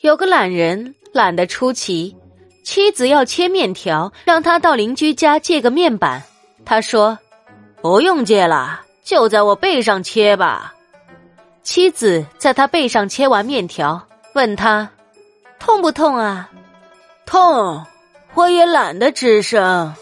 有个懒人懒得出奇妻子要切面条让他到邻居家借个面板。他说不用借了就在我背上切吧。妻子在他背上切完面条问他痛不痛啊？痛我也懒得吱声。